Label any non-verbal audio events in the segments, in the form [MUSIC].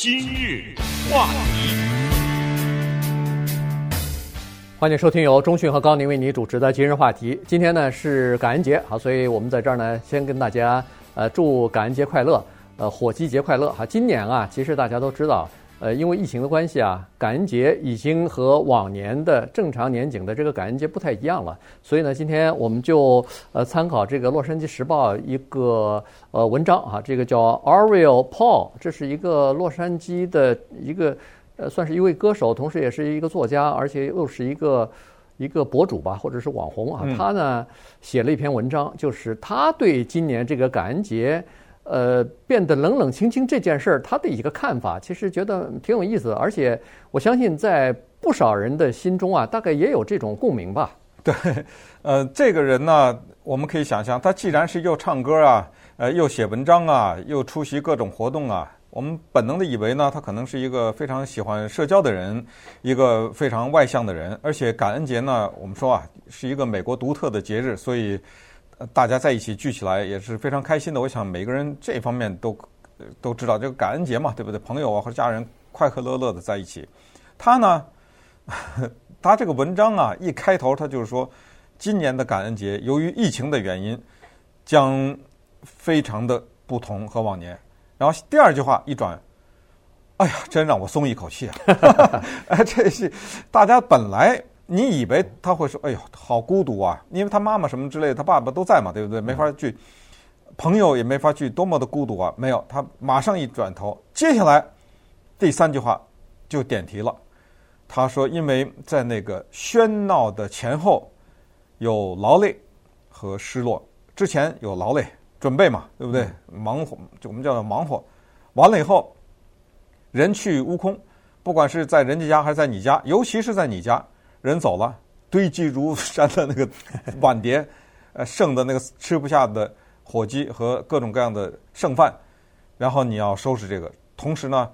今日话题，欢迎收听由中讯和高宁为你主持的今日话题。今天呢是感恩节，好，所以我们在这儿呢先跟大家呃祝感恩节快乐，呃火鸡节快乐哈。今年啊，其实大家都知道。呃，因为疫情的关系啊，感恩节已经和往年的正常年景的这个感恩节不太一样了。所以呢，今天我们就呃参考这个《洛杉矶时报》一个呃文章啊，这个叫 Ariel Paul，这是一个洛杉矶的一个呃算是一位歌手，同时也是一个作家，而且又是一个一个博主吧，或者是网红啊。他呢写了一篇文章，就是他对今年这个感恩节。呃，变得冷冷清清这件事儿，他的一个看法，其实觉得挺有意思，而且我相信在不少人的心中啊，大概也有这种共鸣吧。[LAUGHS] 对，呃，这个人呢，我们可以想象，他既然是又唱歌啊，呃，又写文章啊，又出席各种活动啊，我们本能的以为呢，他可能是一个非常喜欢社交的人，一个非常外向的人，而且感恩节呢，我们说啊，是一个美国独特的节日，所以。大家在一起聚起来也是非常开心的。我想每个人这方面都都知道，这个感恩节嘛，对不对？朋友啊和家人快快乐乐的在一起。他呢，[LAUGHS] 他这个文章啊一开头他就是说，今年的感恩节由于疫情的原因，将非常的不同和往年。然后第二句话一转，哎呀，真让我松一口气啊！哎，[LAUGHS] 这是大家本来。你以为他会说：“哎呦，好孤独啊！因为他妈妈什么之类的，他爸爸都在嘛，对不对？没法去，朋友也没法去，多么的孤独啊！没有，他马上一转头，接下来第三句话就点题了。他说：因为在那个喧闹的前后，有劳累和失落。之前有劳累，准备嘛，对不对？忙活，就我们叫做忙活。完了以后，人去屋空，不管是在人家家还是在你家，尤其是在你家。”人走了，堆积如山的那个 [LAUGHS] 碗碟，呃，剩的那个吃不下的火鸡和各种各样的剩饭，然后你要收拾这个。同时呢，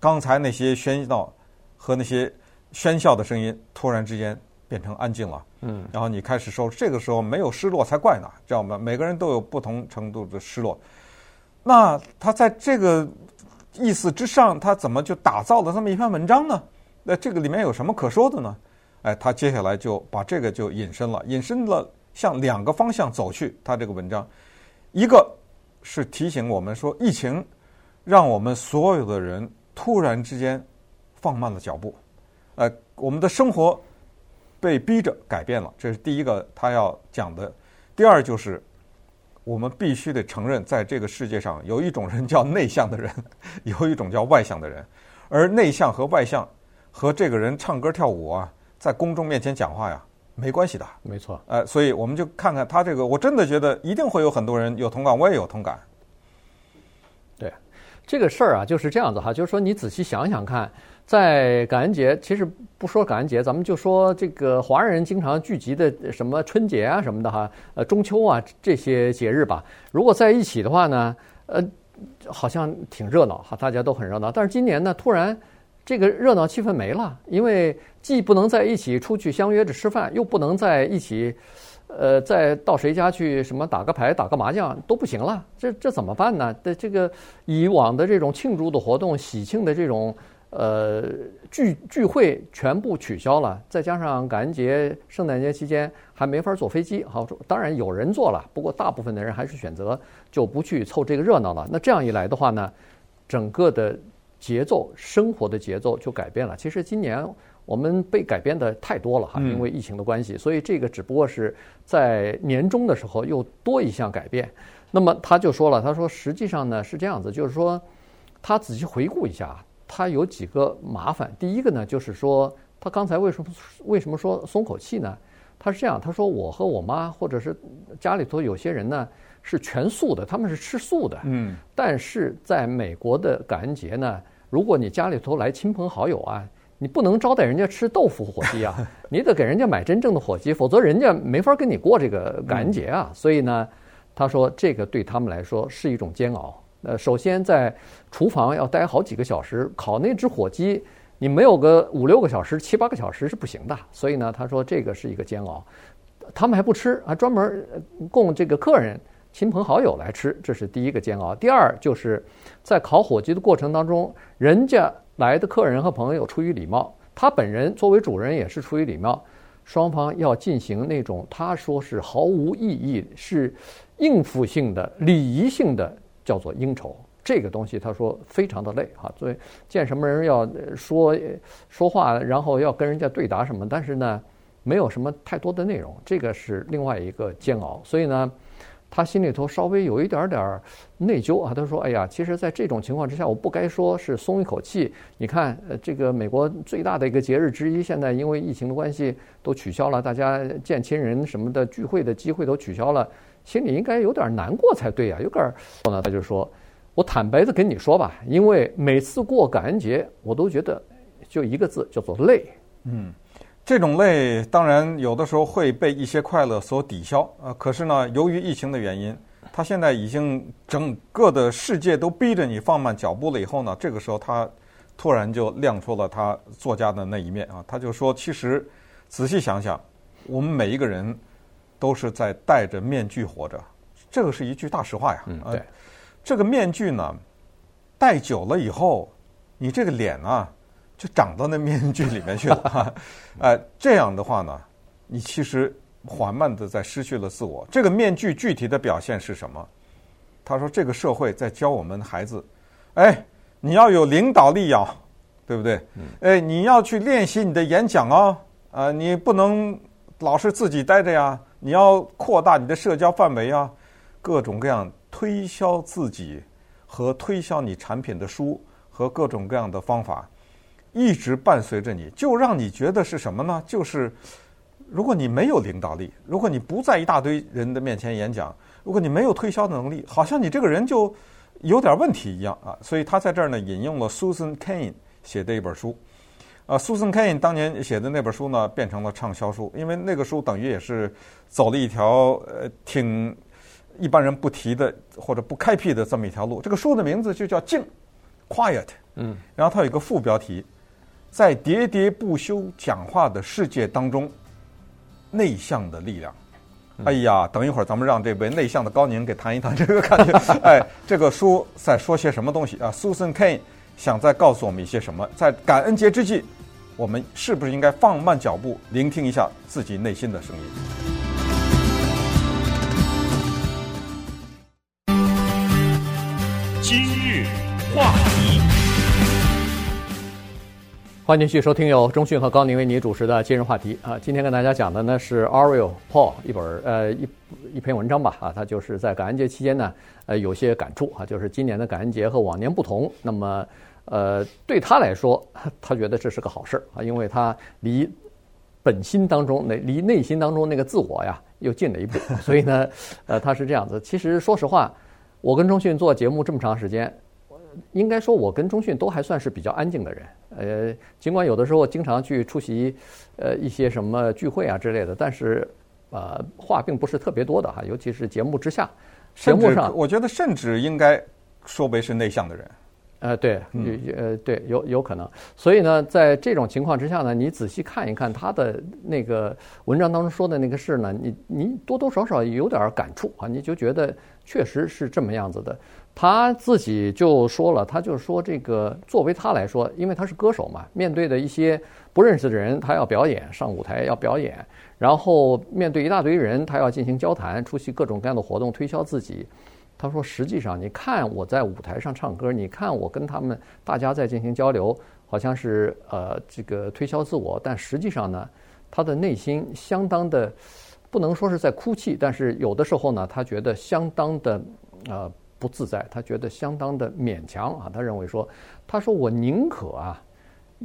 刚才那些喧闹和那些喧嚣的声音突然之间变成安静了。嗯，然后你开始收拾，这个时候没有失落才怪呢，知道吗？每个人都有不同程度的失落。那他在这个意思之上，他怎么就打造了这么一篇文章呢？那这个里面有什么可说的呢？哎，他接下来就把这个就引申了，引申了向两个方向走去。他这个文章，一个是提醒我们说，疫情让我们所有的人突然之间放慢了脚步，呃，我们的生活被逼着改变了，这是第一个他要讲的。第二就是，我们必须得承认，在这个世界上有一种人叫内向的人，有一种叫外向的人，而内向和外向和这个人唱歌跳舞啊。在公众面前讲话呀，没关系的，没错。呃，所以我们就看看他这个，我真的觉得一定会有很多人有同感，我也有同感。对，这个事儿啊，就是这样子哈，就是说你仔细想想看，在感恩节，其实不说感恩节，咱们就说这个华人经常聚集的什么春节啊什么的哈，呃，中秋啊这些节日吧，如果在一起的话呢，呃，好像挺热闹哈，大家都很热闹。但是今年呢，突然。这个热闹气氛没了，因为既不能在一起出去相约着吃饭，又不能在一起，呃，再到谁家去什么打个牌、打个麻将都不行了。这这怎么办呢？的这个以往的这种庆祝的活动、喜庆的这种呃聚聚会全部取消了，再加上感恩节、圣诞节期间还没法坐飞机。好，当然有人坐了，不过大部分的人还是选择就不去凑这个热闹了。那这样一来的话呢，整个的。节奏，生活的节奏就改变了。其实今年我们被改变的太多了哈，因为疫情的关系，所以这个只不过是在年终的时候又多一项改变。那么他就说了，他说实际上呢是这样子，就是说他仔细回顾一下，他有几个麻烦。第一个呢就是说，他刚才为什么为什么说松口气呢？他是这样，他说我和我妈或者是家里头有些人呢是全素的，他们是吃素的。嗯，但是在美国的感恩节呢。如果你家里头来亲朋好友啊，你不能招待人家吃豆腐火鸡啊，[LAUGHS] 你得给人家买真正的火鸡，否则人家没法跟你过这个感恩节啊。所以呢，他说这个对他们来说是一种煎熬。呃，首先在厨房要待好几个小时，烤那只火鸡，你没有个五六个小时、七八个小时是不行的。所以呢，他说这个是一个煎熬。他们还不吃，还专门供这个客人亲朋好友来吃，这是第一个煎熬。第二就是在烤火鸡的过程当中，人家来的客人和朋友出于礼貌，他本人作为主人也是出于礼貌，双方要进行那种他说是毫无意义、是应付性的、礼仪性的，叫做应酬。这个东西他说非常的累哈，所以见什么人要说说话，然后要跟人家对答什么，但是呢，没有什么太多的内容，这个是另外一个煎熬。所以呢，他心里头稍微有一点点内疚啊。他说：“哎呀，其实，在这种情况之下，我不该说是松一口气。你看，呃，这个美国最大的一个节日之一，现在因为疫情的关系都取消了，大家见亲人什么的聚会的机会都取消了，心里应该有点难过才对呀，有点。”后呢，他就说。我坦白的跟你说吧，因为每次过感恩节，我都觉得就一个字，叫做累。嗯，这种累当然有的时候会被一些快乐所抵消啊。可是呢，由于疫情的原因，他现在已经整个的世界都逼着你放慢脚步了。以后呢，这个时候他突然就亮出了他作家的那一面啊。他就说，其实仔细想想，我们每一个人都是在戴着面具活着，这个是一句大实话呀。嗯，对。这个面具呢，戴久了以后，你这个脸啊，就长到那面具里面去了。[LAUGHS] 呃，这样的话呢，你其实缓慢的在失去了自我。这个面具具体的表现是什么？他说，这个社会在教我们孩子，哎，你要有领导力呀，对不对？哎，你要去练习你的演讲啊，啊，你不能老是自己待着呀，你要扩大你的社交范围啊，各种各样。推销自己和推销你产品的书和各种各样的方法，一直伴随着你，就让你觉得是什么呢？就是如果你没有领导力，如果你不在一大堆人的面前演讲，如果你没有推销的能力，好像你这个人就有点问题一样啊。所以他在这儿呢引用了 Susan Cain 写的一本书，啊，Susan Cain 当年写的那本书呢变成了畅销书，因为那个书等于也是走了一条呃挺。一般人不提的或者不开辟的这么一条路，这个书的名字就叫“静 ”，Quiet。嗯，然后它有一个副标题，在喋喋不休讲话的世界当中，内向的力量。哎呀，等一会儿咱们让这位内向的高宁给谈一谈这个 [LAUGHS] 感觉。哎，这个书在说些什么东西啊？Susan Cain 想再告诉我们一些什么？在感恩节之际，我们是不是应该放慢脚步，聆听一下自己内心的声音？欢迎继续收听由中讯和高宁为你主持的今日话题啊。今天跟大家讲的呢是 Ariel Paul 一本呃一一篇文章吧啊，他就是在感恩节期间呢呃有些感触啊，就是今年的感恩节和往年不同。那么呃对他来说，他觉得这是个好事啊，因为他离本心当中那离内心当中那个自我呀又近了一步。[LAUGHS] 所以呢呃他是这样子。其实说实话，我跟中讯做节目这么长时间。应该说，我跟中讯都还算是比较安静的人。呃，尽管有的时候经常去出席呃一些什么聚会啊之类的，但是呃话并不是特别多的哈。尤其是节目之下，节目上，我觉得甚至应该说为是内向的人。呃，对，呃，对，有有可能。所以呢，在这种情况之下呢，你仔细看一看他的那个文章当中说的那个事呢，你你多多少少有点感触啊，你就觉得确实是这么样子的。他自己就说了，他就说这个作为他来说，因为他是歌手嘛，面对的一些不认识的人，他要表演，上舞台要表演，然后面对一大堆人，他要进行交谈，出席各种各样的活动，推销自己。他说，实际上你看我在舞台上唱歌，你看我跟他们大家在进行交流，好像是呃这个推销自我，但实际上呢，他的内心相当的不能说是在哭泣，但是有的时候呢，他觉得相当的呃。不自在，他觉得相当的勉强啊。他认为说，他说我宁可啊，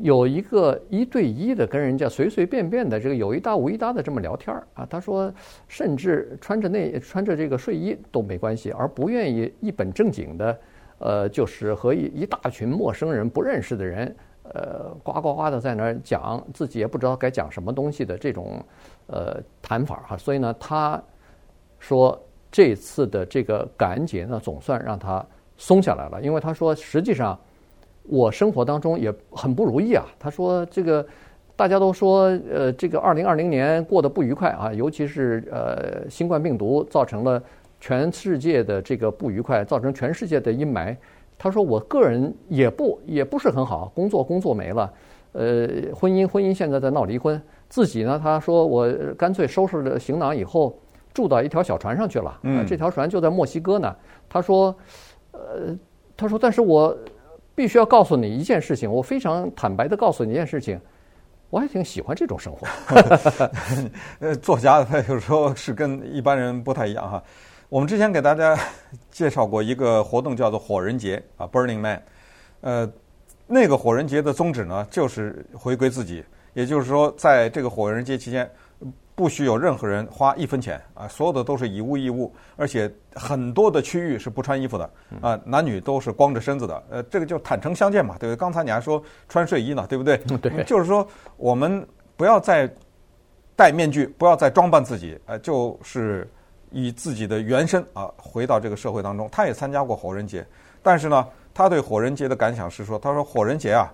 有一个一对一的跟人家随随便便的这个有一搭无一搭的这么聊天啊。他说，甚至穿着那穿着这个睡衣都没关系，而不愿意一本正经的，呃，就是和一一大群陌生人不认识的人，呃，呱呱呱的在那儿讲自己也不知道该讲什么东西的这种呃谈法哈。所以呢，他说。这次的这个感恩节呢，总算让他松下来了。因为他说，实际上我生活当中也很不如意啊。他说，这个大家都说，呃，这个二零二零年过得不愉快啊，尤其是呃，新冠病毒造成了全世界的这个不愉快，造成全世界的阴霾。他说：“我个人也不也不是很好，工作工作没了，呃，婚姻婚姻现在在闹离婚。自己呢，他说我干脆收拾了行囊以后，住到一条小船上去了。嗯，这条船就在墨西哥呢。他说，呃，他说，但是我必须要告诉你一件事情，我非常坦白的告诉你一件事情，我还挺喜欢这种生活。[LAUGHS] 呃，作家他有时候是跟一般人不太一样哈。”我们之前给大家介绍过一个活动，叫做火人节啊，Burning Man。呃，那个火人节的宗旨呢，就是回归自己，也就是说，在这个火人节期间，不许有任何人花一分钱啊，所有的都是以物易物，而且很多的区域是不穿衣服的啊，男女都是光着身子的。呃，这个就坦诚相见嘛，对不对？刚才你还说穿睡衣呢，对不对？对，就是说我们不要再戴面具，不要再装扮自己，呃，就是。以自己的原身啊回到这个社会当中，他也参加过火人节，但是呢，他对火人节的感想是说，他说火人节啊，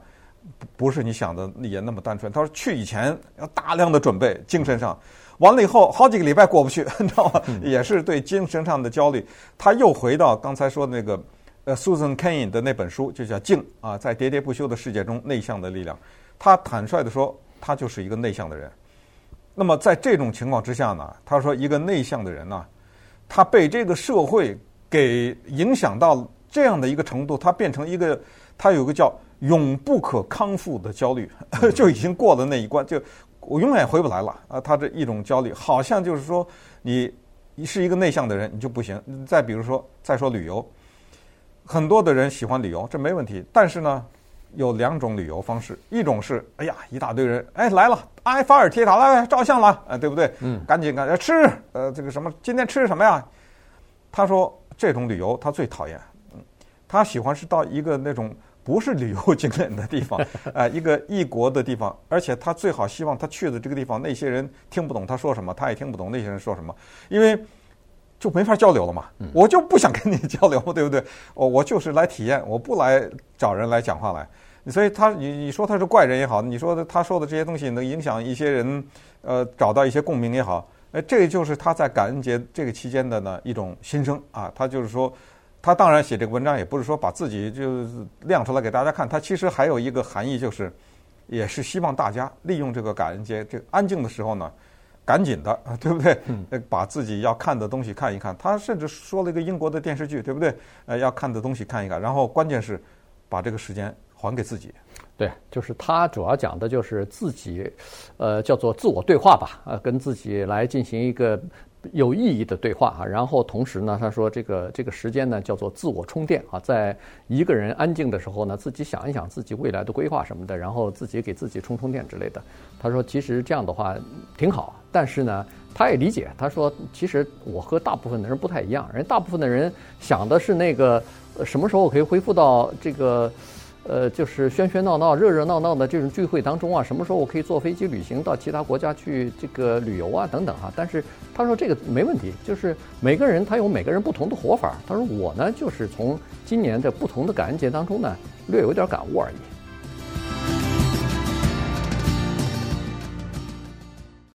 不是你想的也那么单纯。他说去以前要大量的准备，精神上，完了以后好几个礼拜过不去，[LAUGHS] 你知道吗？也是对精神上的焦虑。他又回到刚才说的那个呃 Susan Cain 的那本书，就叫《静》啊，在喋喋不休的世界中内向的力量。他坦率地说，他就是一个内向的人。那么在这种情况之下呢，他说一个内向的人呢，他被这个社会给影响到这样的一个程度，它变成一个，它有个叫永不可康复的焦虑，[LAUGHS] 就已经过了那一关，就我永远也回不来了啊！他这一种焦虑，好像就是说你你是一个内向的人，你就不行。再比如说，再说旅游，很多的人喜欢旅游，这没问题，但是呢。有两种旅游方式，一种是哎呀，一大堆人哎来了，埃菲尔铁塔来照相了，哎对不对？嗯，赶紧赶紧吃，呃这个什么今天吃什么呀？他说这种旅游他最讨厌，嗯，他喜欢是到一个那种不是旅游景点的地方，啊 [LAUGHS] 一个异国的地方，而且他最好希望他去的这个地方那些人听不懂他说什么，他也听不懂那些人说什么，因为就没法交流了嘛。我就不想跟你交流，对不对？我我就是来体验，我不来找人来讲话来。所以他，你你说他是怪人也好，你说他说的这些东西能影响一些人，呃，找到一些共鸣也好，哎，这就是他在感恩节这个期间的呢一种心声啊。他就是说，他当然写这个文章也不是说把自己就亮出来给大家看，他其实还有一个含义，就是也是希望大家利用这个感恩节这个安静的时候呢，赶紧的，[LAUGHS] 对不对？把自己要看的东西看一看。他甚至说了一个英国的电视剧，对不对？呃，要看的东西看一看，然后关键是把这个时间。还给自己，对，就是他主要讲的就是自己，呃，叫做自我对话吧，呃，跟自己来进行一个有意义的对话啊。然后同时呢，他说这个这个时间呢叫做自我充电啊，在一个人安静的时候呢，自己想一想自己未来的规划什么的，然后自己给自己充充电之类的。他说其实这样的话挺好，但是呢，他也理解。他说其实我和大部分的人不太一样，人大部分的人想的是那个什么时候可以恢复到这个。呃，就是喧喧闹闹、热热闹闹的这种聚会当中啊，什么时候我可以坐飞机旅行到其他国家去这个旅游啊，等等哈、啊。但是他说这个没问题，就是每个人他有每个人不同的活法。他说我呢，就是从今年的不同的感恩节当中呢，略有点感悟而已。